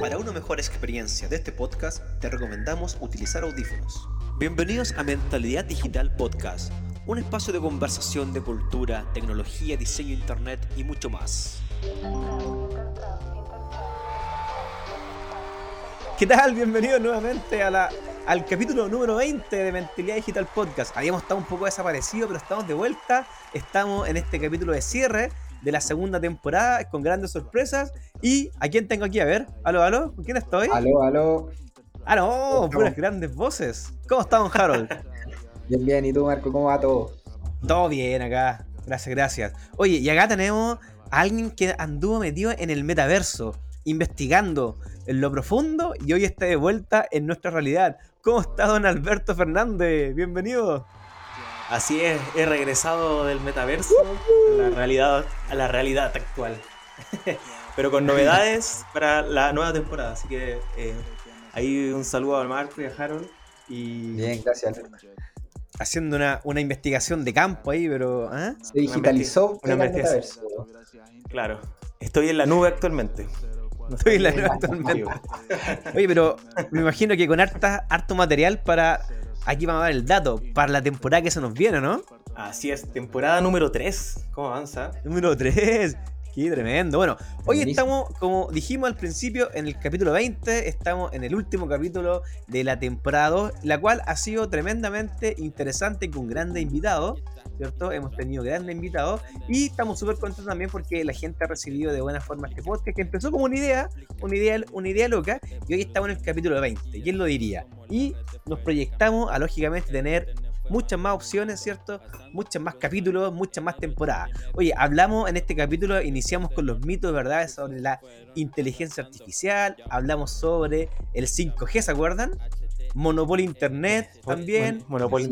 Para una mejor experiencia de este podcast, te recomendamos utilizar audífonos. Bienvenidos a Mentalidad Digital Podcast, un espacio de conversación de cultura, tecnología, diseño, internet y mucho más. ¿Qué tal? Bienvenidos nuevamente a la, al capítulo número 20 de Mentalidad Digital Podcast. Habíamos estado un poco desaparecidos, pero estamos de vuelta. Estamos en este capítulo de cierre de la segunda temporada con grandes sorpresas. ¿Y a quién tengo aquí? A ver, aló, aló, ¿con quién estoy? Aló, aló. Ah, no, puras grandes voces. ¿Cómo está, don Harold? bien, bien, ¿y tú, Marco? ¿Cómo va todo? Todo bien acá. Gracias, gracias. Oye, y acá tenemos a alguien que anduvo metido en el metaverso, investigando en lo profundo y hoy está de vuelta en nuestra realidad. ¿Cómo está don Alberto Fernández? Bienvenido. Así es, he regresado del metaverso a la realidad, a la realidad actual. Pero con novedades para la nueva temporada. Así que eh, ahí un saludo a Marco y a Harold. Y... Bien, gracias. Haciendo una, una investigación de campo ahí, pero. ¿ah? Se digitalizó una metaverso. Claro, estoy en la nube actualmente. No estoy en la nube actualmente. Oye, pero me imagino que con harta, harto material para aquí vamos a ver el dato para la temporada que se nos viene, ¿no? Así es, temporada número 3. ¿Cómo avanza? Número 3. Qué tremendo. Bueno, hoy estamos, como dijimos al principio, en el capítulo 20, estamos en el último capítulo de la temporada 2, la cual ha sido tremendamente interesante con grandes invitados. ¿Cierto? Hemos tenido grandes invitados y estamos súper contentos también porque la gente ha recibido de buena forma este podcast que empezó como una idea, una idea, una idea loca y hoy estamos en el capítulo 20, ¿quién lo diría? Y nos proyectamos a lógicamente tener muchas más opciones, ¿cierto? Muchos más capítulos, muchas más temporadas. Oye, hablamos en este capítulo, iniciamos con los mitos, ¿verdad? Sobre la inteligencia artificial, hablamos sobre el 5G, ¿se acuerdan? Monopolio Internet también. Monopolio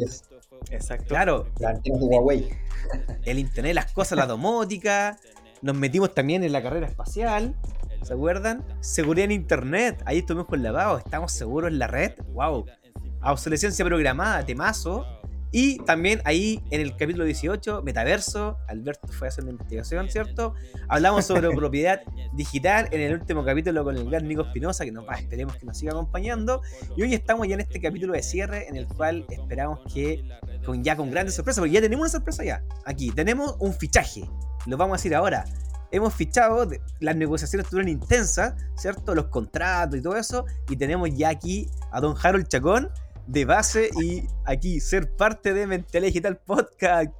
Exacto. Claro. Huawei. El Internet, las cosas, la domótica. Nos metimos también en la carrera espacial. ¿Se acuerdan? Seguridad en Internet. Ahí estuvimos con lavado. Estamos seguros en la red. ¡Wow! Obsolescencia programada, temazo. Y también ahí en el capítulo 18, Metaverso, Alberto fue a hacer una investigación, ¿cierto? Hablamos sobre propiedad digital en el último capítulo con el gran Nico Espinosa, que nos va, esperemos que nos siga acompañando. Y hoy estamos ya en este capítulo de cierre, en el cual esperamos que, con, ya con grandes sorpresas, porque ya tenemos una sorpresa ya. Aquí, tenemos un fichaje, lo vamos a decir ahora. Hemos fichado, las negociaciones estuvieron intensas, ¿cierto? Los contratos y todo eso, y tenemos ya aquí a don Harold Chacón, de base y aquí ser parte de Mentalidad Digital Podcast.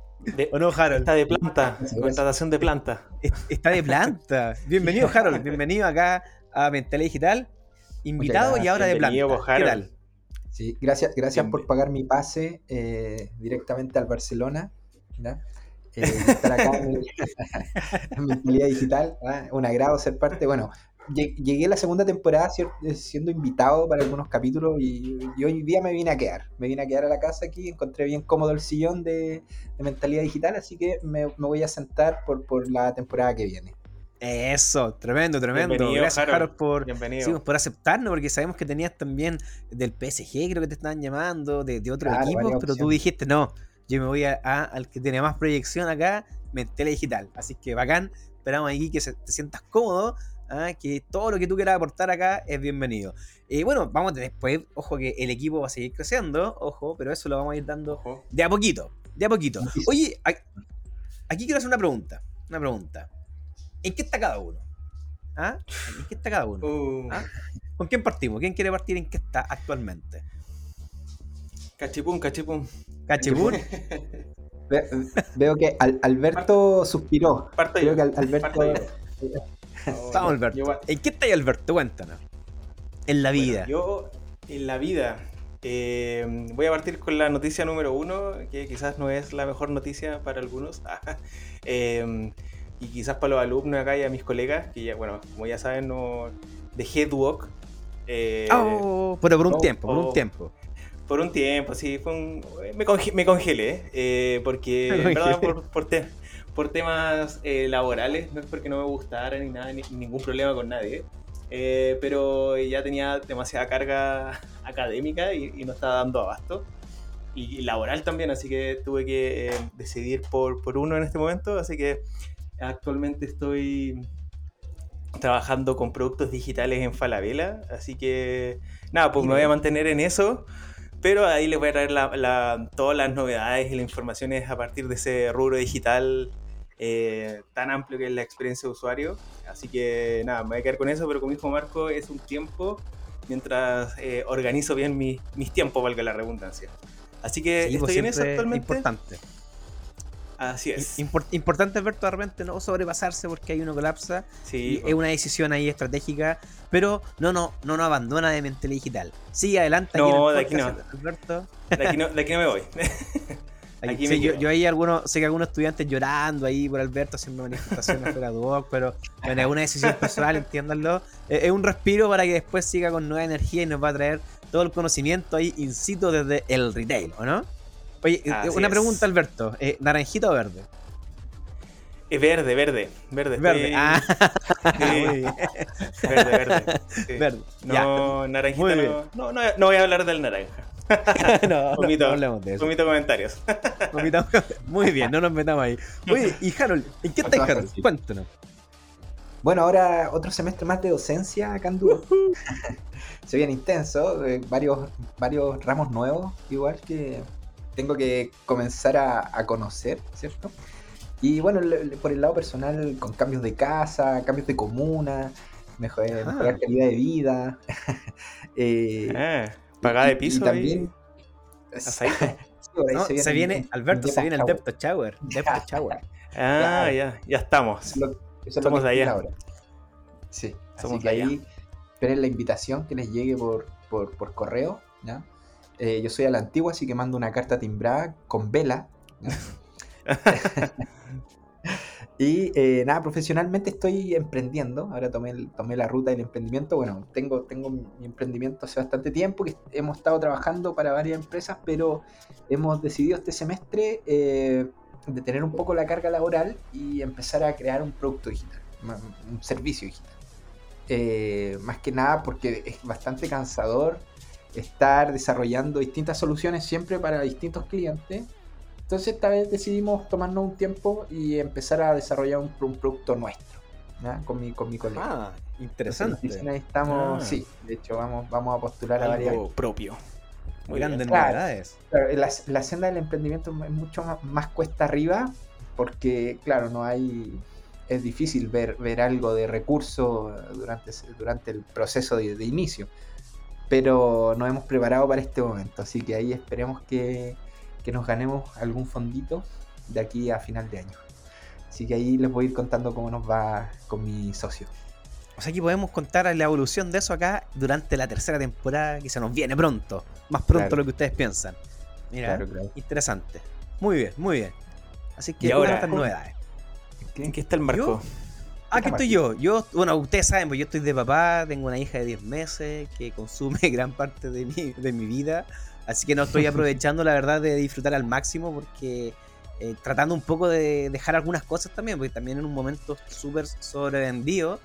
¿O no, Harold? Está de planta, contratación de planta. Está de planta. Bienvenido, Harold. Bienvenido acá a Mentalidad Digital. Invitado y ahora de planta. ¿Qué tal? Sí, gracias, gracias por pagar mi pase eh, directamente al Barcelona. Eh, estar acá en, Mentalidad Digital. Un agrado ser parte. Bueno, llegué a la segunda temporada siendo invitado para algunos capítulos y, hoy día me vine a quedar. Me vine a quedar a la casa aquí, encontré bien cómodo el sillón de, mentalidad digital, así que me, voy a sentar por, por la temporada que viene. Eso, tremendo, tremendo. Gracias, Harold, por, por aceptarnos, porque sabemos que tenías también del PSG, creo que te estaban llamando, de, de otros equipos, pero tú dijiste, no, yo me voy a, al que tiene más proyección acá, Mentalidad Digital. Así que bacán, esperamos aquí que te sientas cómodo ¿ah? que todo lo que tú quieras aportar acá es bienvenido. Y bueno, vamos a después, ojo que el equipo va a seguir creciendo, ojo, pero eso lo vamos a ir dando de a poquito, de a poquito. Oye, aquí quiero hacer una pregunta, una pregunta. ¿En qué está cada uno? ¿Ah? ¿En qué está cada uno? Uh. ¿Ah? ¿Con quién partimos? ¿Quién quiere partir en qué está actualmente? Cachipún, cachipún. ¿Cachipún? veo que Alberto suspiró. Creo que Alberto... Vamos, Alberto. ¿En qué está ahí, Alberto? Cuéntanos. En la vida. yo, en la vida. Eh, voy a partir con la noticia número uno, que quizás no es la mejor noticia para algunos. Eh, y quizás para los alumnos acá y a mis colegas, que ya, bueno, como ya saben, no dejé Duoc. Eh, oh, pero por un tiempo, por un tiempo. Por un tiempo, sí, me, congelé, eh, porque, en verdad, por, por, por temas eh, laborales, no es porque no me gustara ni nada, ni, ningún problema con nadie, eh, pero ya tenía demasiada carga académica y, no estaba dando abasto. Y, laboral también, así que tuve que eh, decidir por, por, uno en este momento, así que actualmente estoy trabajando con productos digitales en Falabella. Así que, nada, pues me voy a mantener en eso. Pero ahí les voy a traer todas las novedades y las informaciones a partir de ese rubro digital eh, tan amplio que es la experiencia de usuario. Así que nada, me voy a quedar con eso, pero como dijo Marco, es un tiempo mientras eh, organizo bien mis tiempos, valga la redundancia. Así que pues estoy en eso actualmente. Importante. Así es. importante ver de repente no sobrepasarse porque hay uno colapsa. Sí, es una decisión ahí estratégica. Pero no, no, no nos abandona de mente digital. Sigue adelante. No, de aquí no. De aquí no. De aquí no me voy. Aquí sí, yo, yo, ahí algunos, sé que algunos estudiantes llorando ahí por Alberto haciendo manifestaciones fuera de pero bueno, es una decisión personal, entiéndanlo. Es, un respiro para que después siga con nueva energía y nos va a traer todo el conocimiento ahí in situ desde el retail, ¿o no? Oye, eh, una pregunta, Alberto. ¿eh, ¿Naranjito o verde? Es verde, verde, verde. Verde, ah. Verde, verde. Verde. No, naranjito no, no, no voy a hablar del naranja. no, no, hablemos de eso. comentarios. Muy bien, no nos metamos ahí. Oye, y Harold, ¿en qué estás, Harold? Cuéntanos. Bueno, ahora otro semestre más de docencia acá en Dúo. Se viene intenso, eh, varios, varios ramos nuevos, igual que tengo que comenzar a, conocer, ¿cierto? Y bueno, por el lado personal, con cambios de casa, cambios de comuna, mejor, ah. mejorar calidad de vida. eh, ah. Pagada de piso. Y también. se, viene, Alberto, se viene el Depth Shower. Depth Shower. Ah, ya, ya estamos. Eso, Somos de allá. Ahora. Sí, Somos así que ahí esperen la invitación que les llegue por, por, por correo. ¿ya? Eh, yo soy a la antigua, así que mando una carta timbrada con vela. Y eh, nada, profesionalmente estoy emprendiendo. Ahora tomé, tomé la ruta del emprendimiento. Bueno, tengo, tengo mi emprendimiento hace bastante tiempo, que hemos estado trabajando para varias empresas, pero hemos decidido este semestre eh, detener un poco la carga laboral y empezar a crear un producto digital, un servicio digital. Eh, más que nada porque es bastante cansador estar desarrollando distintas soluciones siempre para distintos clientes entonces esta vez decidimos tomarnos un tiempo y empezar a desarrollar un, producto nuestro, Con mi, con mi colega. Ah, interesante. ahí estamos, ah. sí, de hecho vamos, vamos a postular a varias. propio. Muy grandes novedades. la, senda del emprendimiento es mucho más, cuesta arriba porque, claro, no hay es difícil ver, ver algo de recurso durante, durante el proceso de, de, inicio. Pero nos hemos preparado para este momento, así que ahí esperemos que, que nos ganemos algún fondito de aquí a final de año. Así que ahí les voy a ir contando cómo nos va con mi socio. O sea que podemos contar la evolución de eso acá durante la tercera temporada que se nos viene pronto. Más pronto de lo que ustedes piensan. Mira, interesante. Muy bien, muy bien. Así que ¿Y ahora estas novedades. ¿En qué está el marco? Aquí estoy yo. Yo, bueno, ustedes saben, pues yo estoy de papá, tengo una hija de 10 meses que consume gran parte de mi, de mi vida. Así que no estoy aprovechando, la verdad, de disfrutar al máximo porque eh, tratando un poco de dejar algunas cosas también, porque también en un momento súper sobrevendido.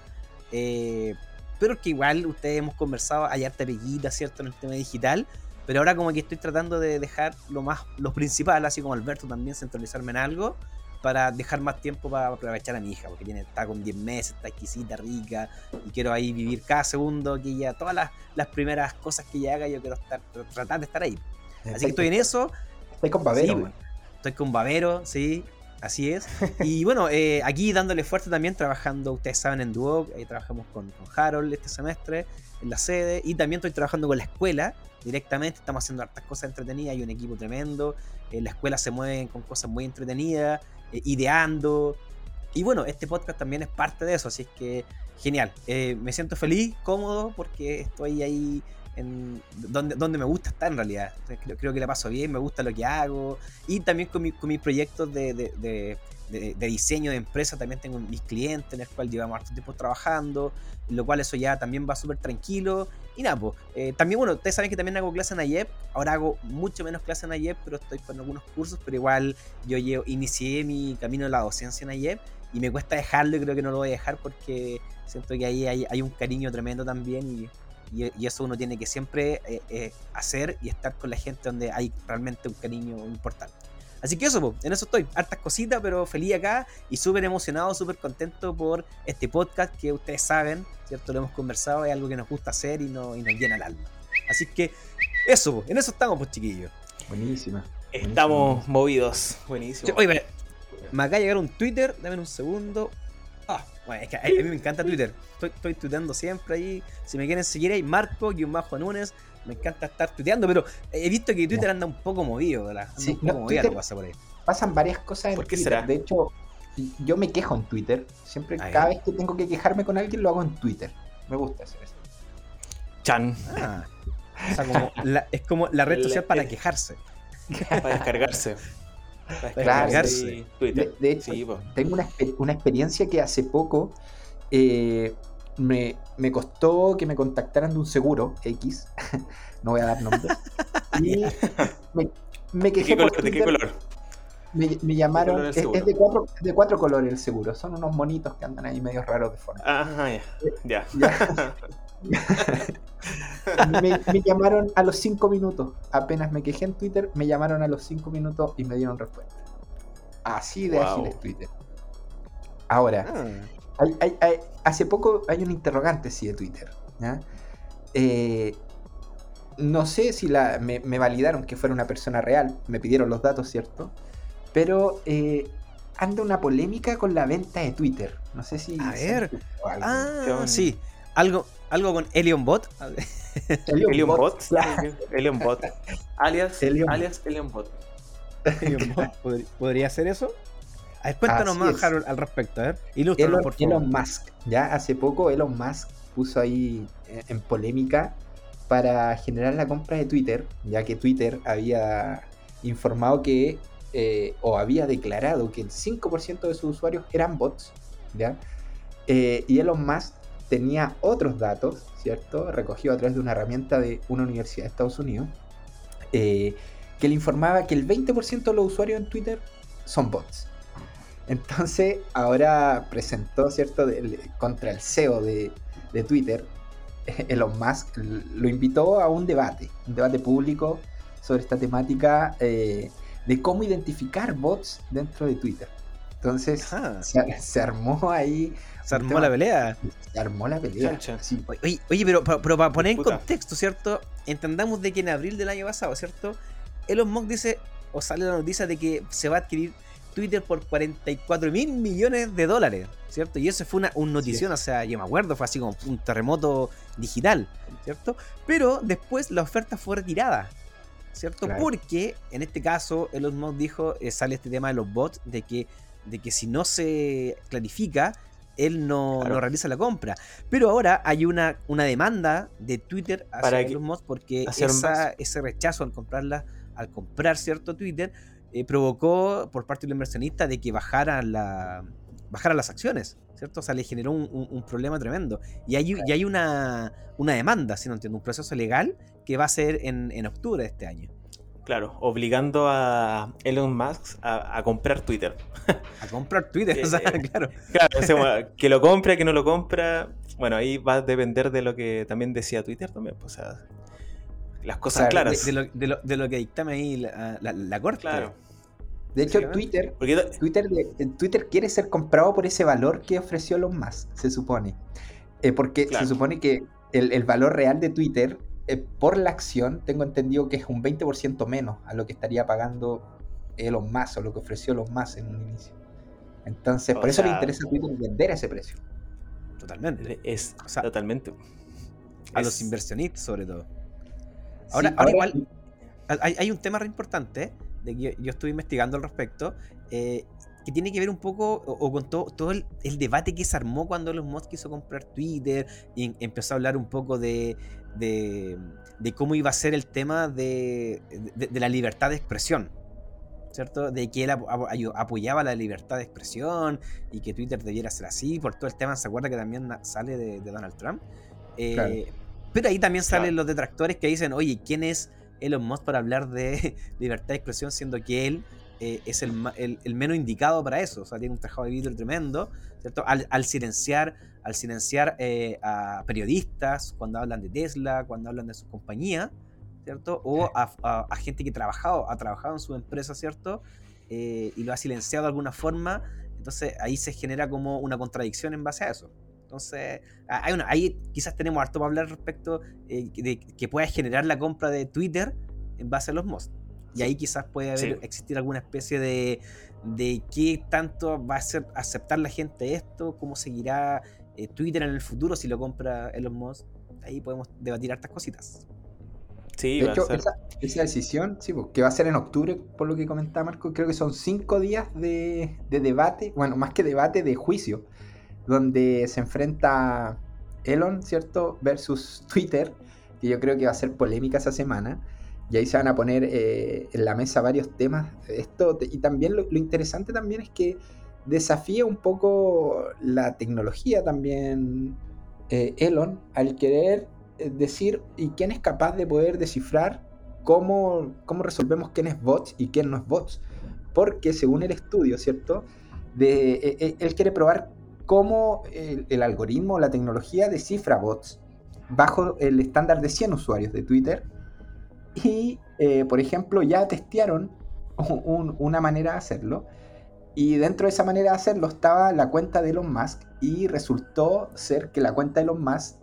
Eh, pero que igual ustedes hemos conversado, hay harta peguita, ¿cierto?, en el tema digital. Pero ahora como que estoy tratando de dejar lo más, lo principal, así como Alberto también, centralizarme en algo para dejar más tiempo para aprovechar a mi hija, porque tiene, está con 10 meses, está exquisita, rica, y quiero ahí vivir cada segundo que ella, todas las, las primeras cosas que ella haga, yo quiero estar, tratar de estar ahí. Así que estoy en eso. Estoy con Babero. estoy con Babero, sí, así es. Y bueno, eh, aquí dándole fuerte también, trabajando, ustedes saben, en Duoc, ahí trabajamos con, con Harold este semestre, en la sede, y también estoy trabajando con la escuela directamente, estamos haciendo hartas cosas entretenidas, hay un equipo tremendo, en la escuela se mueven con cosas muy entretenidas, eh, ideando. Y bueno, este podcast también es parte de eso, así que genial. Eh, me siento feliz, cómodo, porque estoy ahí en donde, donde me gusta estar en realidad. Creo, creo que la paso bien, me gusta lo que hago. Y también con, con mis proyectos de, de, de, diseño de empresa, también tengo mis clientes en el cual llevamos harto tiempo trabajando, lo cual eso ya también va súper tranquilo. Y nada, pues, eh, también, bueno, ustedes saben que también hago clases en AYEP, ahora hago mucho menos clases en AYEP, pero estoy con algunos cursos, pero igual yo llevo, inicié mi camino de la docencia en AYEP y me cuesta dejarlo y creo que no lo voy a dejar porque siento que ahí hay, un cariño tremendo también y, eso uno tiene que siempre eh, eh, hacer y estar con la gente donde hay realmente un cariño importante. Así que eso, en eso estoy. Hartas cositas, pero feliz acá y súper emocionado, súper contento por este podcast que ustedes saben, ¿cierto? Lo hemos conversado, es algo que nos gusta hacer y, no, y nos llena el alma. Así que eso, en eso estamos, pues chiquillos. Buenísima. Estamos movidos. Buenísimo. Oye, me acaba de llegar un Twitter, dame un segundo. Ah, bueno, es que a, mí me encanta Twitter. Estoy, estoy tuiteando siempre ahí. Si me quieren seguir ahí, Marco-Bajo Nunes. Me encanta estar tuiteando, pero he visto que Twitter anda un poco movido, ¿verdad? Anda Sí, un poco no, lo pasa por ahí. Pasan varias cosas en ¿Por qué Twitter. será? De hecho, yo me quejo en Twitter. Siempre, A cada vez que tengo que quejarme con alguien, lo hago en Twitter. Me gusta hacer eso. Chan. Ah. O sea, como la- es como la red social para quejarse. Para descargarse. Claro, descargarse sí. Twitter. De, de hecho, Sí, tengo una, una experiencia que hace poco eh, me, me costó que me contactaran de un seguro X. no voy a dar nombre. y me, me ¿De quejé qué por color? ¿De qué Twitter. color? Me, me llamaron. color Es, de, cuatro, es de cuatro colores el seguro. Son unos monitos que andan ahí medio raros de forma. Ajá, ya. Ya. Ya. me, me llamaron a los cinco minutos. Apenas me quejé en Twitter, me llamaron a los cinco minutos y me dieron respuesta. Así de Wow. ágil es Twitter. Ahora, Ah. hay- hay- hay- hace poco hay un interrogante sí de Twitter. ¿ya? Eh, no sé si la, me, me validaron que fuera una persona real, me pidieron los datos, ¿cierto? Pero eh, anda una polémica con la venta de Twitter. No sé si... A ver. algo. Ah, sí. Algo, algo con Elion Bot. Elion Elion Bot, Bot. claro. Elion Bot. Alias, Elion- alias Elion Bot. Elion Bot. ¿Pod- ¿Podría ser eso? A ver, cuéntanos Así más, es. Harold, al respecto. A ver, ilústranos, Elon, por favor. Elon Musk, ya hace poco Elon Musk puso ahí eh, en polémica para generar la compra de Twitter, ya que Twitter había informado que, eh, o había declarado que el 5% de sus usuarios eran bots, ¿ya? Eh, y Elon Musk tenía otros datos, ¿cierto? Recogido a través de una herramienta de una universidad de Estados Unidos, eh, que le informaba que el 20% de los usuarios en Twitter son bots. Entonces, ahora presentó, ¿cierto?, contra el CEO de, Twitter, Elon Musk, lo invitó a un debate, un debate público sobre esta temática eh, de cómo identificar bots dentro de Twitter. Entonces, se, se armó ahí, Se armó tema- la pelea. se armó la pelea. Sí, Oye, oye, pero, pero, pero para poner en contexto, ¿cierto? Entendamos de que en abril del año pasado, ¿cierto? Elon Musk dice, o sale la noticia de que se va a adquirir Twitter por 44 mil millones de dólares, ¿cierto? Y eso fue una un notición, o sea, yo me acuerdo, fue así como un terremoto digital, ¿cierto? Pero después la oferta fue retirada, ¿cierto? Claro. Porque en este caso Elon Musk dijo, eh, sale este tema de los bots, de que, de que si no se clarifica, él no, Claro. no realiza la compra. Pero ahora hay una, una demanda de Twitter hacia Para Elon Musk porque esa- ese rechazo al comprarla, al comprar cierto Twitter, eh, provocó por parte del inversionista de que bajaran la bajaran las acciones, ¿cierto? O sea, le generó un, un- un problema tremendo. Y hay, y hay una, una demanda, si no entiendo, un proceso legal que va a ser en, en octubre de este año. Claro, obligando a Elon Musk a, a comprar Twitter. A comprar Twitter, o sea, eh, claro. Claro, o sea, que lo compre, que no lo compra. Bueno, ahí va a depender de lo que también decía Twitter también. pues, O sea, las cosas claras. De, de lo, de, lo, de lo que dictame ahí la, la, la corte. Claro. De hecho. Twitter, Twitter, Twitter quiere ser comprado por ese valor que ofreció Elon Musk, se supone. Eh, porque Claro. se supone que el, el valor real de Twitter eh, por la acción, tengo entendido que es un 20% menos a lo que estaría pagando Elon Musk o lo que ofreció Elon Musk en un inicio. Entonces, O por eso le interesa a Twitter vender a ese precio. Totalmente. es O sea, totalmente. A Es- los inversionistas, sobre todo. Ahora, Sí, ahora igual, hay, hay un tema re importante de que yo, yo estuve investigando al respecto eh, que tiene que ver un poco o, o con todo, todo el, el debate que se armó cuando Elon Musk quiso comprar Twitter y em- empezó a hablar un poco de, de, de cómo iba a ser el tema de, de- de la libertad de expresión. ¿Cierto? De que él apoyaba la libertad de expresión y que Twitter debiera ser así, por todo el tema, ¿se acuerda que también sale de, de Donald Trump? Eh, Claro. Pero ahí también salen Claro. los detractores que dicen, oye, ¿quién es Elon Musk para hablar de libertad de expresión siendo que él eh, es el, el- el menos indicado para eso? O sea, tiene un trabajado de vidrio tremendo, ¿cierto? Al, al silenciar, al silenciar eh, a periodistas cuando hablan de Tesla, cuando hablan de su compañía, ¿cierto? O a, a- a gente que trabajado, ha trabajado en su empresa, ¿cierto? eh, y lo ha silenciado de alguna forma, entonces ahí se genera como una contradicción en base a eso. Entonces, hay una, ahí quizás tenemos harto para hablar respecto de que pueda generar la compra de Twitter en base a los mods. Y ahí quizás puede haber, existir alguna especie de, de qué tanto va a ser aceptar la gente esto, cómo seguirá eh, Twitter en el futuro si lo compra Elon Musk. Ahí podemos debatir hartas cositas. Sí, de hecho, esa, decisión, sí, que va a ser en octubre, por lo que comentaba Marco, creo que son cinco días de, debate, bueno, más que debate, de juicio, donde se enfrenta Elon, ¿cierto?, versus Twitter, que yo creo que va a ser polémica esa semana. Y ahí se van a poner eh, en la mesa varios temas. Esto, y también lo, interesante también es que desafía un poco la tecnología también eh, Elon al querer eh, decir y quién es capaz de poder descifrar cómo, cómo resolvemos quién es bots y quién no es bots. Porque según el estudio, ¿cierto? Él quiere probar cómo el, el algoritmo la tecnología descifra bots bajo el estándar de 100 usuarios de Twitter y, eh, por ejemplo, ya testearon una manera de hacerlo. Y dentro de esa manera de hacerlo estaba la cuenta de Elon Musk y resultó ser que la cuenta de Elon Musk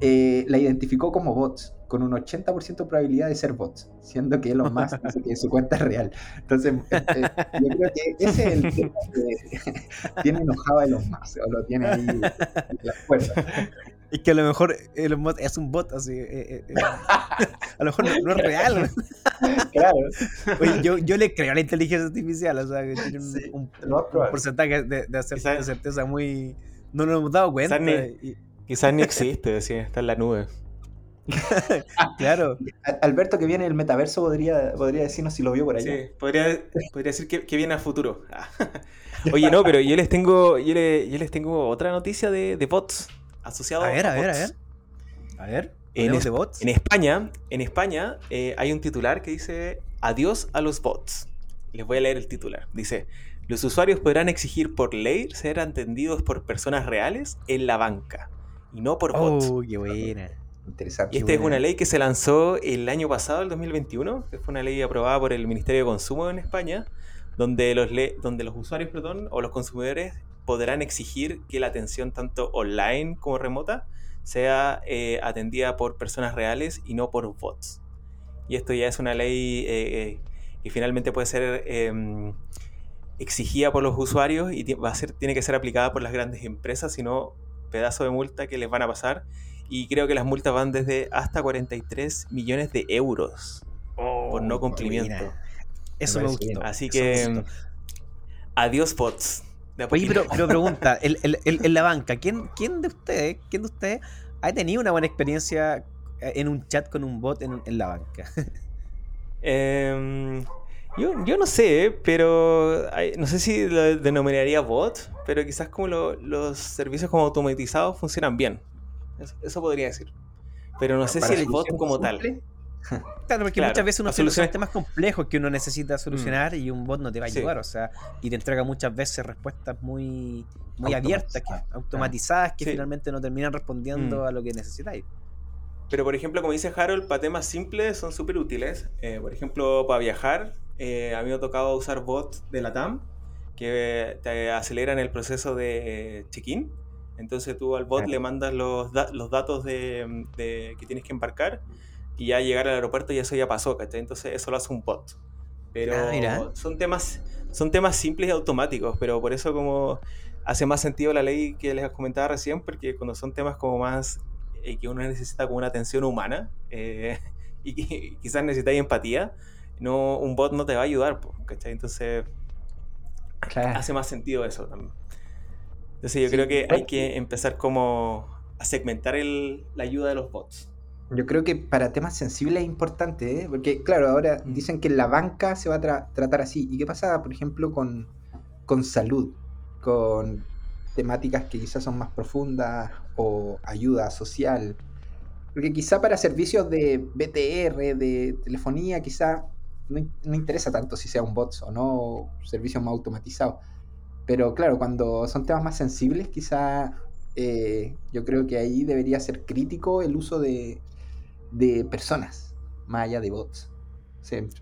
eh, la identificó como bots, con un 80% de probabilidad de ser bots, siendo que Elon Musk dice que su cuenta es real. Entonces, eh, yo creo que ese es el tema que tiene enojado Elon Musk, o lo tiene ahí en la fuerza. Y que a lo mejor el bot es un bot, así. Eh, eh, eh. a lo mejor no, es real. claro. Oye, yo, yo, le creo a la inteligencia artificial, o sea, que tiene un, porcentaje de, de, certeza muy. No nos hemos dado cuenta. Quizás ni, existe, decía, está en la nube. claro. Alberto, que viene el metaverso, podría, podría decirnos si lo vio por allá. Sí, podría, podría decir que, que, viene al futuro. Oye, no, pero yo les tengo, yo les, yo les tengo otra noticia de, de bots asociado a ver, a, ver, a ver. A ver. En, bots? en España, en España eh, hay un titular que dice adiós a los bots. Les voy a leer el titular. Dice, los usuarios podrán exigir por ley ser atendidos por personas reales en la banca y no por bots. Oh, qué buena. Interesante. Y esta es una ley que se lanzó el año pasado, el 2021, que fue una ley aprobada por el Ministerio de Consumo en España, donde los, donde los usuarios perdón, o los consumidores podrán exigir que la atención tanto online como remota sea eh, atendida por personas reales y no por bots. Y esto ya es una ley eh, eh, que finalmente puede ser em, exigida por los usuarios y va a ser, tiene que ser aplicada por las grandes empresas, sino pedazo de multa que les van a pasar. Y creo que las multas van desde hasta 43 millones de euros por no oh, cumplimiento. Eso me gusta. Así que adiós bots. Oye, pero, pero pregunta, en la banca, ¿quién, ¿quién de ustedes, quién de ustedes ha tenido una buena experiencia eh, en un chat con un bot en, la banca? Em, yo, no sé, pero no sé si lo denominaría bot, pero quizás como los servicios como automatizados funcionan bien. Eso, podría decir. Pero no sé si el bot como tal. Claro, porque muchas veces uno soluciona temas complejos que uno necesita solucionar mm. y un bot no te va a ayudar, o sea, y te entrega muchas veces respuestas muy, muy abiertas, automatizadas, que finalmente no terminan respondiendo mm. a lo que necesitáis. Pero por ejemplo, como dice Harold, para temas simples son súper útiles. Eh, por ejemplo, para viajar, eh, a mí me ha tocado usar bots de la TAM que te aceleran el proceso de check-in. Entonces tú al bot le mandas los, los datos de, de, que tienes que embarcar y ya llegar al aeropuerto y eso ya pasó, ¿cachai? Entonces eso lo hace un bot. Pero ah, son temas son temas simples y automáticos, pero por eso como hace más sentido la ley que les comentaba recién, porque cuando son temas como más eh, que uno necesita como una atención humana eh, y quizás necesita empatía, no, un bot no te va a ayudar, ¿cachai? Entonces hace más sentido eso también. Entonces yo creo que hay que empezar como a segmentar el, la ayuda de los bots. Yo creo que para temas sensibles es importante, ¿eh? porque claro, ahora mm. dicen que la banca se va a tratar así. ¿Y qué pasa, por ejemplo, con, con salud? Con temáticas que quizás son más profundas o ayuda social. Porque quizá para servicios de BTR, de telefonía, quizá no, interesa tanto si sea un bot o no, servicios más automatizados. Pero claro, cuando son temas más sensibles, quizá eh, yo creo que ahí debería ser crítico el uso de, de personas, más allá de bots.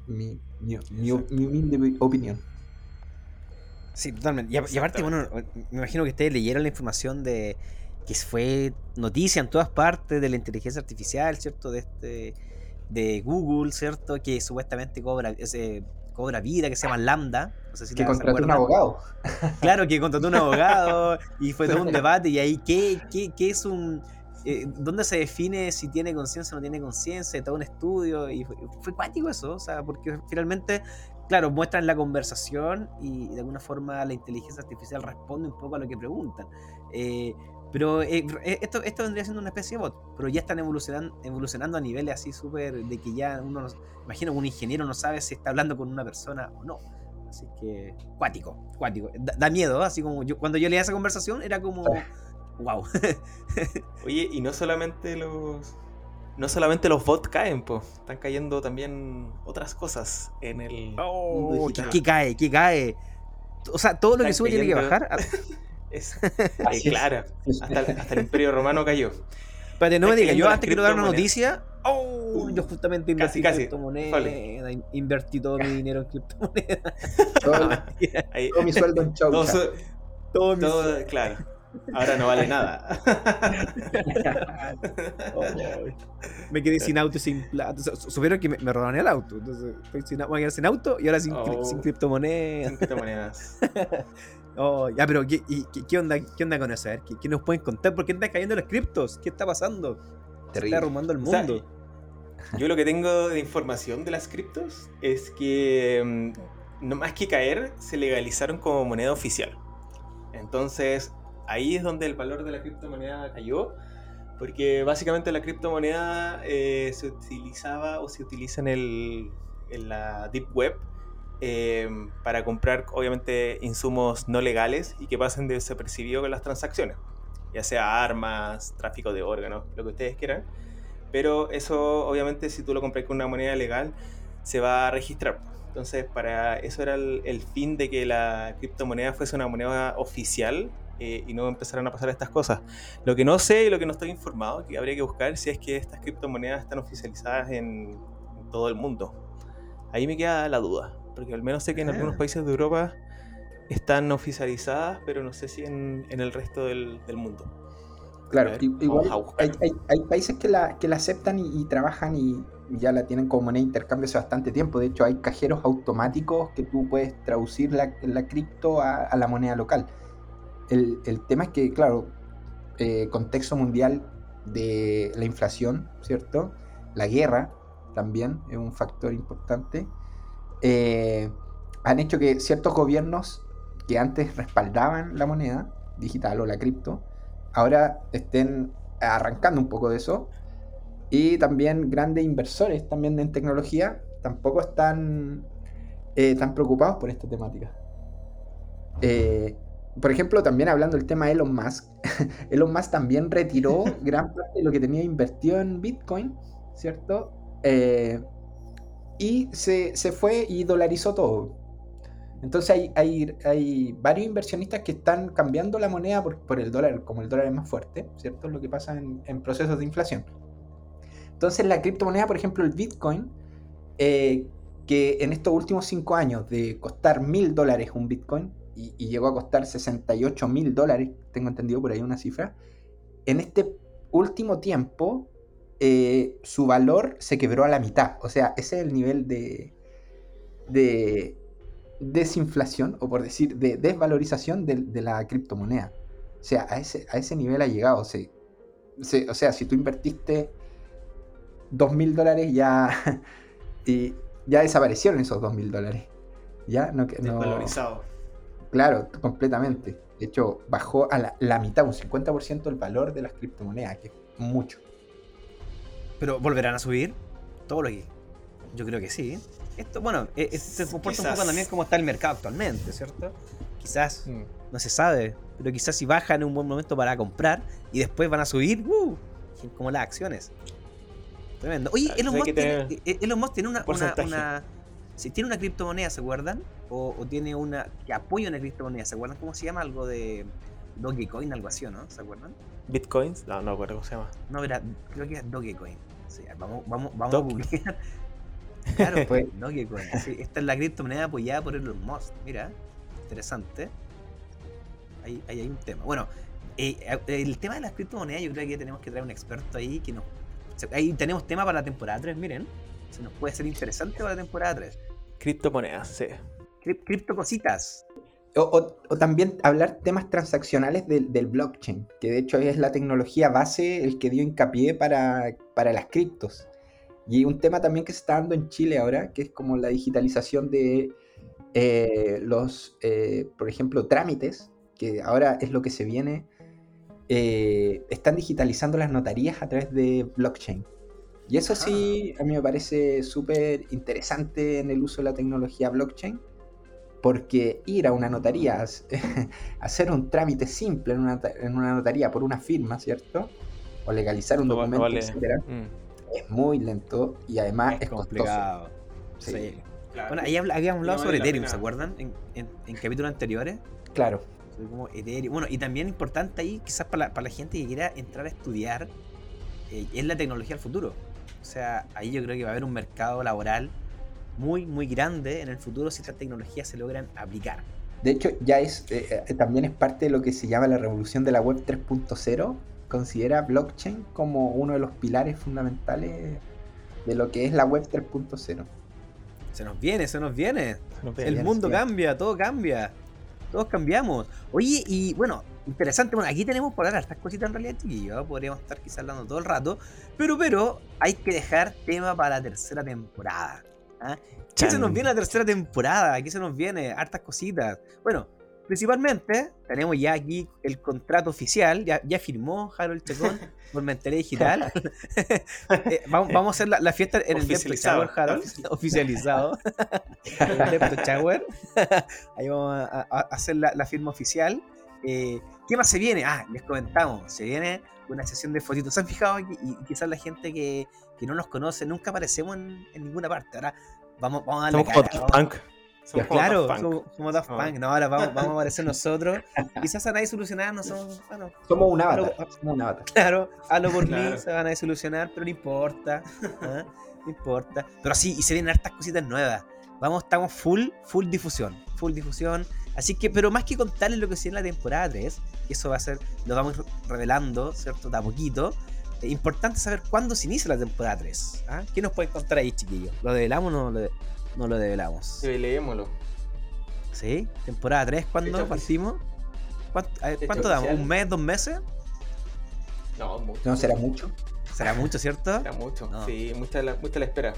mi, mi, mi, opinión. Sí, totalmente. Y, aparte, bueno, me imagino que ustedes leyeron la información de que fue noticia en todas partes de la inteligencia artificial, ¿cierto? De este de Google, ¿cierto? Que supuestamente cobra ese cobra vida, que se llama Lambda. No sé si que contrató un abogado. Claro, que contrató un abogado y fue todo un debate. Y ahí, ¿qué, qué, qué es un. Eh, ¿Dónde se define si tiene conciencia o no tiene conciencia? Todo un estudio. Y fue, fue cuático eso, o sea, porque finalmente claro, muestran la conversación y de alguna forma la inteligencia artificial responde un poco a lo que preguntan. Eh, pero eh, esto, esto vendría siendo una especie de bot, pero ya están evolucionando, evolucionando a niveles así súper de que ya uno, imagino que un ingeniero no sabe si está hablando con una persona o no. Así que, cuático, cuático. Da, miedo, así como yo, cuando yo leía esa conversación era como, wow. Oye, y no solamente los, no solamente los bots caen, pues, están cayendo también otras cosas en el. Oh, ¿qué, cae? ¿Qué cae? O sea, todo lo que sube tiene que bajar. Es, claro, hasta, el Imperio Romano cayó. Espérate, no me digas, yo antes quiero dar una noticia. Oh, yo justamente invertí casi, en criptomonedas, invertí todo mi dinero en criptomonedas. todo, todo, mi sueldo en chau. Todo, todo, todo claro. Ahora no vale nada. me quedé sin auto y sin plata. Supieron que me, robaron el auto. Entonces estoy sin, voy a quedar sin auto y ahora sin, oh. sin criptomonedas. Sin criptomonedas. oh, ya, pero ¿qué, qué, onda, ¿qué onda con eso? A ver, ¿qué, nos pueden contar? ¿Por qué están cayendo los criptos? ¿Qué está pasando? Se está arrumando el mundo. yo lo que tengo de información de las criptos es que, mm, no más que caer, se legalizaron como moneda oficial. Entonces, ahí es donde el valor de la criptomoneda cayó, porque básicamente la criptomoneda eh, se utilizaba o se utiliza en, el, en la Deep Web eh, para comprar obviamente insumos no legales y que pasen desapercibidos con las transacciones, ya sea armas, tráfico de órganos, lo que ustedes quieran. Pero eso obviamente si tú lo compras con una moneda legal se va a registrar. Entonces, para eso era el, el, fin de que la criptomoneda fuese una moneda oficial eh, y no empezaran a pasar estas cosas. Lo que no sé y lo que no estoy informado, que habría que buscar si es que estas criptomonedas están oficializadas en, todo el mundo. Ahí me queda la duda, porque al menos sé que en algunos países de Europa están oficializadas, pero no sé si en, en el resto del, del mundo. Claro, igual hay, hay, hay, países que la, que la aceptan y, trabajan y ya la tienen como moneda de intercambio hace bastante tiempo. De hecho, hay cajeros automáticos que tú puedes traducir la, la cripto a, a, la moneda local. El, tema es que, claro, eh, contexto mundial de la inflación, ¿cierto? La guerra también es un factor importante. Eh, han hecho que ciertos gobiernos que antes respaldaban la moneda digital o la cripto, ahora estén arrancando un poco de eso. Y también grandes inversores también en tecnología tampoco están eh, tan preocupados por esta temática. Eh, por ejemplo, también hablando del tema Elon Musk, Elon Musk también retiró gran parte de lo que tenía invertido en Bitcoin, ¿cierto? Eh, y se, fue y dolarizó todo. Entonces hay, hay, hay, varios inversionistas que están cambiando la moneda por, el dólar, como el dólar es más fuerte, ¿cierto? Lo que pasa en, procesos de inflación. Entonces la criptomoneda, por ejemplo, el Bitcoin, eh, que en estos últimos cinco años de costar mil dólares un Bitcoin, y, llegó a costar 68 mil dólares, tengo entendido por ahí una cifra, en este último tiempo eh, su valor se quebró a la mitad. O sea, ese es el nivel de, de desinflación, o por decir, de desvalorización de, la criptomoneda. O sea, a ese, a ese nivel ha llegado. o sea, si tú invertiste 2 mil dólares, ya, ya desaparecieron esos 2 mil dólares. Ya no, Desvalorizado. Claro, completamente. De hecho, bajó a la, mitad, un 50% el valor de las criptomonedas, que es mucho. Pero volverán a subir todo lo que. Yo creo que sí. Esto, bueno, e, se comporta un poco también como está el mercado actualmente, ¿cierto? Quizás, mm. no se sabe, pero quizás si bajan en un buen momento para comprar y después van a subir, uh, como las acciones. Tremendo. Oye, Elon Musk, tiene, eh, Elon Musk tiene una, una si tiene una criptomoneda, ¿se acuerdan? O, tiene una que apoya una criptomoneda, ¿se acuerdan cómo se llama? Algo de Dogecoin, algo así, ¿no? ¿Se acuerdan? ¿Bitcoins? No, no recuerdo cómo se llama. No, era, creo que es Dogecoin. Sí, vamos vamos, vamos a googlear. Claro, pues Dogecoin. Sí, esta es la criptomoneda apoyada por Elon Musk. Mira, interesante. Ahí, ahí hay un tema. Bueno, eh, el tema de las criptomonedas, yo creo que tenemos que traer un experto ahí que nos. Ahí tenemos tema para la temporada 3, miren. Se nos puede ser interesante para la temporada 3. Criptomonedas, sí. cripto cositas. O, también hablar temas transaccionales del, del, blockchain, que de hecho es la tecnología base el que dio hincapié para, para las criptos. Y un tema también que se está dando en Chile ahora, que es como la digitalización de eh, los, eh, por ejemplo, trámites, que ahora es lo que se viene. Eh, están digitalizando las notarías a través de blockchain. Y eso sí, a mí me parece súper interesante en el uso de la tecnología blockchain porque ir a una notaría, hacer un trámite simple en una, notaría por una firma, ¿cierto? O legalizar un documento, mm. es muy lento y además es, complicado. Sí. Bueno, ahí habíamos hablado sobre Ethereum, ¿se acuerdan? En, capítulos anteriores. Claro. Como Ethereum. Bueno, y también importante ahí, quizás para la, gente que quiera entrar a estudiar, eh, es la tecnología del futuro. O sea, ahí yo creo que va a haber un mercado laboral muy, muy grande en el futuro si estas tecnologías se logran aplicar. De hecho, ya es eh, eh, también es parte de lo que se llama la revolución de la web 3.0. Considera blockchain como uno de los pilares fundamentales de lo que es la web 3.0. Se nos viene, se nos viene. el mundo cambia, todo cambia. Todos cambiamos. Oye, y bueno, interesante. Bueno, aquí tenemos por hablar estas cositas en realidad, chiquillos. Podríamos estar quizás hablando todo el rato. Pero, pero, hay que dejar tema para la tercera temporada. ¿ah? ¿Qué se nos viene la tercera temporada? ¿Qué se nos viene? Hartas cositas. Bueno, principalmente tenemos ya aquí el contrato oficial. Ya, ya firmó Harold Chacón por Mentalidad Digital. Eh, vamos, vamos, a hacer la, fiesta en el Depto Shower, Harold. Oficializado. Depto Shower. Ahí vamos a, hacer la, firma oficial. Eh, ¿Qué más se viene? Ah, les comentamos. Se viene una sesión de fotitos. ¿Se han fijado? Y, y quizás la gente que, que no nos conoce, nunca aparecemos en, ninguna parte. Ahora vamos, vamos a darle Somos como Punk. Claro, somos, Daft Punk. No, ahora vamos, vamos a aparecer nosotros. Quizás a nadie solucionar, no somos. Bueno, somos un avatar. somos un avatar. Claro, hazlo por mí, se van a solucionar, pero no importa. ¿ah? No importa. Pero sí, y se vienen hartas cositas nuevas. Vamos, estamos full, full difusión. Full difusión. Así que, pero más que contarles lo que sigue en la temporada 3, que eso va a ser, lo vamos revelando, ¿cierto? De a poquito importante saber cuándo se inicia la temporada 3. ¿ah? ¿Qué nos pueden contar ahí, chiquillos? ¿Lo develamos o no lo, no lo develamos? Develémoslo. ¿Sí? ¿Temporada 3 cuándo partimos? ¿Cuánto, damos? ¿Un mes, dos meses? No, mucho. No, será mucho. Será mucho, ¿cierto? Será mucho. Sí, mucha la, mucha la espera.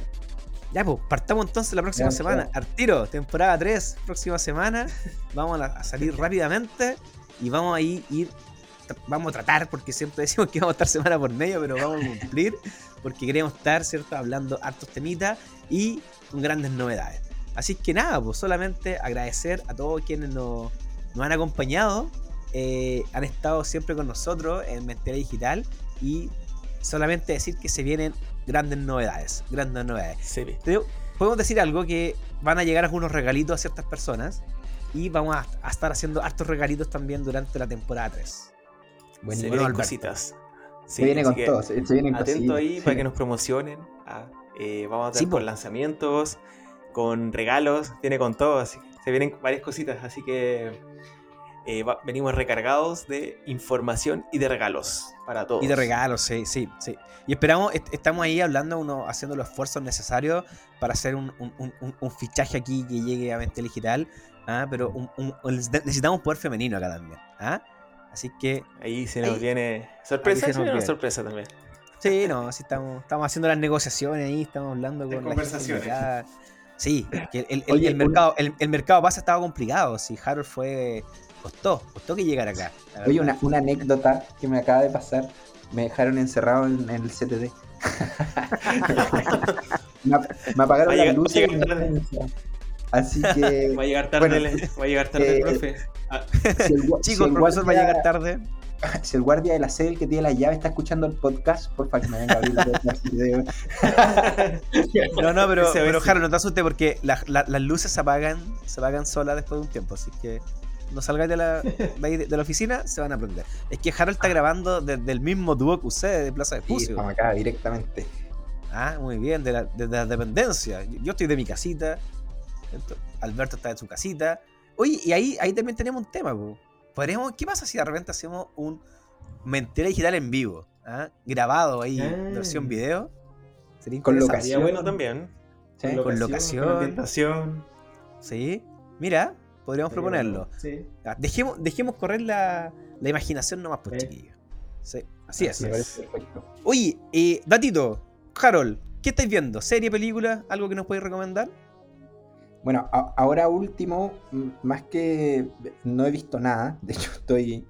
Ya, pues, partamos entonces la próxima semana. Artiro, temporada 3, próxima semana. Vamos a, salir rápidamente y vamos a ir vamos a tratar, porque siempre decimos que vamos a estar semana por medio, pero vamos a cumplir, porque queremos estar, ¿cierto?, hablando hartos temitas y con grandes novedades. Así que nada, pues solamente agradecer a todos quienes nos, han acompañado, eh, han estado siempre con nosotros en Mentalidad Digital y solamente decir que se vienen grandes novedades, grandes novedades. podemos decir algo que van a llegar algunos regalitos a ciertas personas y vamos a, a estar haciendo hartos regalitos también durante la temporada 3 se vienen cositas. se viene con todo, se, vienen Atento ahí para que nos promocionen. Ah, eh, vamos a tener con lanzamientos, con regalos, viene con todo, así se vienen varias cositas, así que eh, venimos recargados de información y de regalos para todos. Y de regalos, sí, sí, sí. Y esperamos, estamos ahí hablando, uno, haciendo los esfuerzos necesarios para hacer un, fichaje aquí que llegue a Mente Digital, ¿ah? pero necesitamos poder femenino acá también. ¿ah? Así que. Ahí se nos viene. ¿Sorpresa? Se nos sorpresa también. Sí, no, sí estamos, estamos haciendo las negociaciones ahí, estamos hablando con conversaciones. Sí, que el, el, el, mercado, el, mercado pasa estaba complicado. Si Harold fue. Costó, costó que llegara acá. Oye, una, una, anécdota que me acaba de pasar. Me dejaron encerrado en, el CTD. me, apagaron la luz. Así que. Va a llegar tarde, va a llegar tarde el profe. Ah. Si el, Chicos, el profesor va a llegar tarde. Si el guardia de la sede que tiene la llave está escuchando el podcast, por favor que me venga a abrir la No, no, pero, pero Jaro, no te asustes porque las luces se apagan, se apagan solas después de un tiempo, así que no salgáis de la, de, la oficina, se van a prender. Es que Harold está grabando desde el mismo dúo que usted de Plaza de Pucio. Sí, acá directamente. Ah, muy bien, de la, de la dependencia. Yo estoy de mi casita, Alberto está en su casita, Oye, y ahí, ahí también tenemos un tema, po. Podríamos, ¿qué pasa si de repente hacemos un mentira digital en vivo? ¿ah? Grabado ahí, Ah. versión video. Sería Con bueno también. Sí. Con locación. Con ambientación. Sí, mira, podríamos proponerlo. Sí. Ah, Dejemos, dejemos correr la, la imaginación nomás, pues, chiquillos. Sí, así es. Me parece perfecto. Oye, eh, Datito, Harold, ¿qué estáis viendo? ¿Serie, película? ¿Algo que nos podéis recomendar? Bueno, ahora último, más que no he visto nada, de hecho estoy,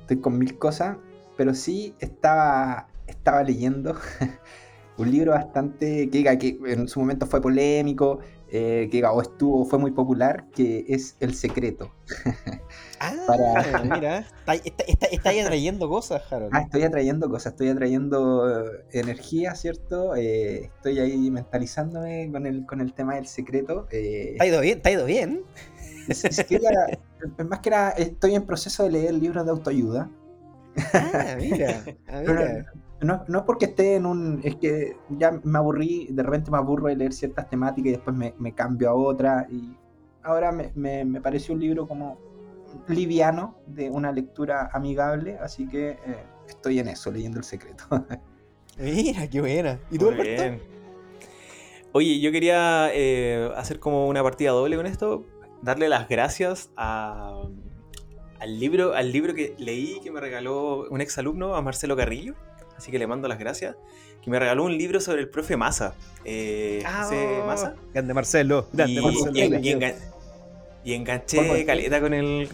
estoy con mil cosas, pero sí estaba, estaba leyendo un libro bastante que, que en su momento fue polémico, eh, que o estuvo, fue muy popular, que es El Secreto. Ah, Para- mira, está, está, está, está ahí atrayendo cosas, Harold. Ah, estoy atrayendo cosas, estoy atrayendo eh, energía, ¿cierto? Eh, estoy ahí mentalizándome con el, con el tema del secreto. eh, ¿Te ha ido bien? ¿Te ha ido bien? Es, es que era- más que nada, estoy en proceso de leer libros de autoayuda. Ah, mira, ah, Pero mira. No, no es porque esté en un. Es que ya me aburrí, de repente me aburro de leer ciertas temáticas y después me, me cambio a otra. Y ahora me, me, me pareció un libro como liviano, de una lectura amigable, así que eh, estoy en eso, leyendo El Secreto. Mira, qué buena. ¿Y tú, Muy Alberto? bien. Oye, yo quería eh, hacer como una partida doble con esto. Darle las gracias a- al, libro, al libro que leí que me regaló un ex alumno, a Marcelo Carrillo. Así que le mando las gracias. Que me regaló un libro sobre el profe Massa. Eh, Ah, José oh, Massa. Grande Marcelo. Grande Y, Marcelo. y y engan- y enganché caleta con el.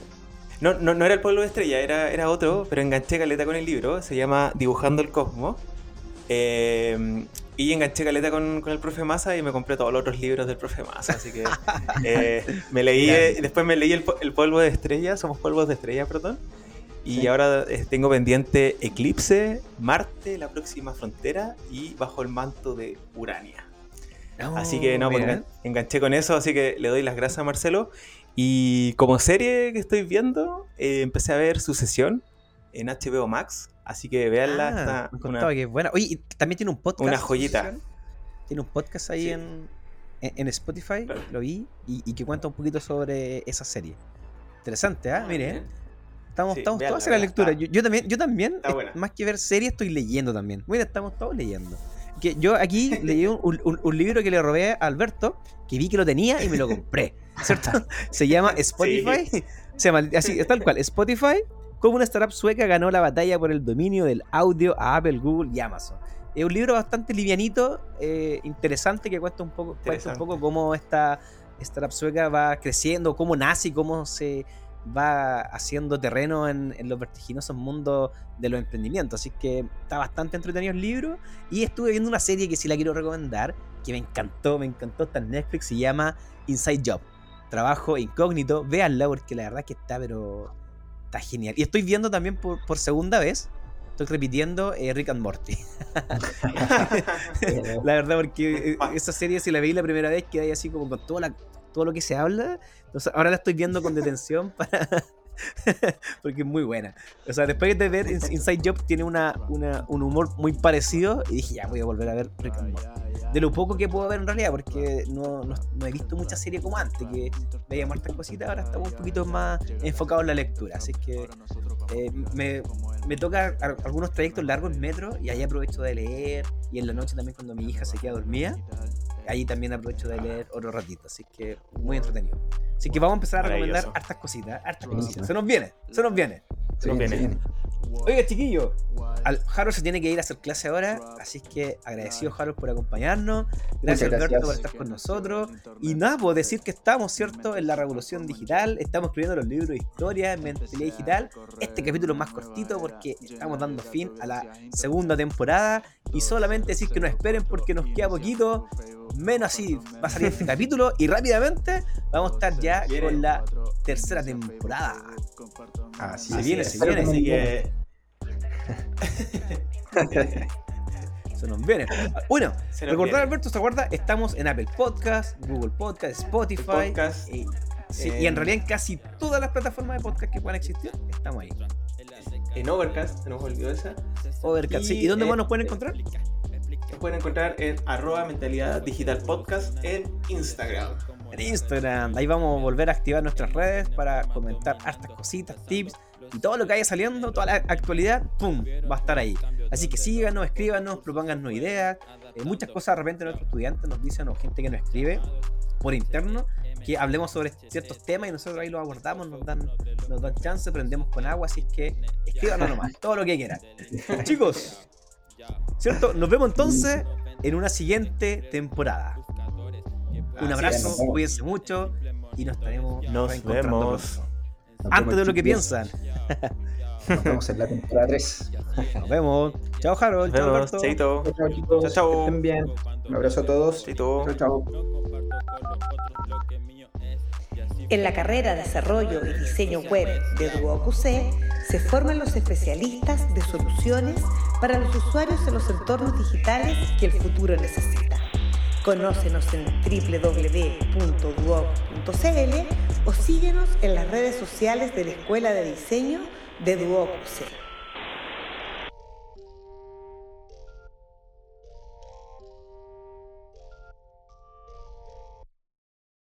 No, no, no era el pueblo de estrella, era, era otro, pero enganché caleta con el libro. Se llama Dibujando el Cosmos. Eh, y enganché caleta con, con el profe Massa y me compré todos los otros libros del profe Massa. Así que eh, me leí, eh, después me leí el, el polvo de estrella, somos polvos de estrella, perdón. Y Sí. ahora eh, tengo pendiente Eclipse, Marte, la próxima frontera y Bajo el manto de Urania. Así que no, pues enganché con eso, así que le doy las gracias a Marcelo. Y como serie que estoy viendo, eh, empecé a ver Sucesión en HBO Max. Así que véanla, Ah, está me una- que es buena. Oye, y también tiene un podcast. una joyita. Sucesión. Tiene un podcast ahí Sí. en, en, Spotify, Claro. lo vi, y, y que cuenta un poquito sobre esa serie. Interesante, ¿ah? Mire, estamos, Sí, estamos véanla, todos en la lectura. Yo, yo también, yo también más que ver series, estoy leyendo también. Mira, estamos todos leyendo. Que yo aquí leí un, un- un libro que le robé a Alberto, que vi que lo tenía y me lo compré. ¿Cierto? Se llama Spotify. Se llama así, es tal cual. Spotify, como una startup sueca ganó la batalla por el dominio del audio a Apple, Google y Amazon. Es un libro bastante livianito, eh, interesante, que cuenta un poco, cuenta un poco cómo esta startup sueca va creciendo, cómo nace y cómo se va haciendo terreno en, en los vertiginosos mundos de los emprendimientos. Así que está bastante entretenido el libro. Y estuve viendo una serie que sí la quiero recomendar, que me encantó, me encantó, está en Netflix, se llama Inside Job. Trabajo incógnito, véanla porque la verdad que está, pero está genial. Y estoy viendo también por, por segunda vez, estoy repitiendo eh, Rick and Morty. La verdad, porque eh, esa serie, si la veí la primera vez, quedé ahí así como con toda la- todo lo que se habla. Entonces, ahora la estoy viendo con detención para. porque es muy buena. O sea, después de ver Ins- Inside Job, tiene una, una- un humor muy parecido. Y dije, ya voy a volver a ver Rick and Morty. De lo poco que puedo ver en realidad, porque no, no- no he visto mucha serie como antes, que veía muertas cositas. Ahora estamos un poquito más enfocados en la lectura. Así que eh, me, me toca algunos trayectos largos en metro y ahí aprovecho de leer y en la noche también cuando mi hija se queda dormida ahí también aprovecho de leer otro ratito así que muy entretenido. Así que vamos a empezar a recomendar hartas cositas hartas cositas. Se nos viene se nos viene. Se Nos viene. oiga chiquillo al Harold se tiene que ir a hacer clase ahora así es que agradecido Harold por acompañarnos gracias Muchas Alberto gracias. por estar con nosotros y nada, puedo decir que estamos, ¿cierto?, en la revolución digital, estamos escribiendo los libros de historia en mentalidad digital. Este capítulo es más cortito porque estamos dando fin a la segunda temporada y solamente decir que nos esperen porque nos queda poquito, menos así va a salir este capítulo y rápidamente vamos a estar ya con la tercera temporada. Así Se es. viene, es. se viene. Así que Se nos viene. Bueno, se nos recordar, viene. Alberto, ¿se acuerda? Estamos en Apple Podcast, Google Podcast, Spotify. Podcast, y, sí, en- y en realidad en casi todas las plataformas de podcast que puedan existir, estamos ahí. en Overcast, se nos olvidó esa. Overcast, sí. Y, ¿Y dónde eh, más nos pueden encontrar? Nos pueden encontrar en arroba mentalidad digital podcast en Instagram. en Instagram. Ahí vamos a volver a activar nuestras redes para comentar hartas cositas, tips y todo lo que vaya saliendo, toda la actualidad, ¡pum! va a estar ahí. Así que síganos, escríbanos, propónganos ideas. Eh, muchas cosas de repente nuestros estudiantes nos dicen o gente que nos escribe por interno que hablemos sobre ciertos temas y nosotros ahí los abordamos, nos dan, nos dan chance, prendemos con agua, así que escríbanos nomás, todo lo que quieran. Chicos, ¿cierto? Nos vemos entonces en una siguiente temporada. Un abrazo, cuídense mucho y nos estaremos Nos vemos. Antes de lo que piensan. Nos vemos en la temporada 3. Nos vemos. Chao, Harold. Chao. Alberto. Chaito. Chao, chicos. Chao, chao. Que estén bien. Un abrazo a todos. Chaito. Chao, chao. En la carrera Desarrollo y Diseño Web de DuoQC se forman los especialistas de soluciones para los usuarios en los entornos digitales que el futuro necesita. Conócenos en www.duoc.cl o síguenos en las redes sociales de la Escuela de Diseño de DuoQC.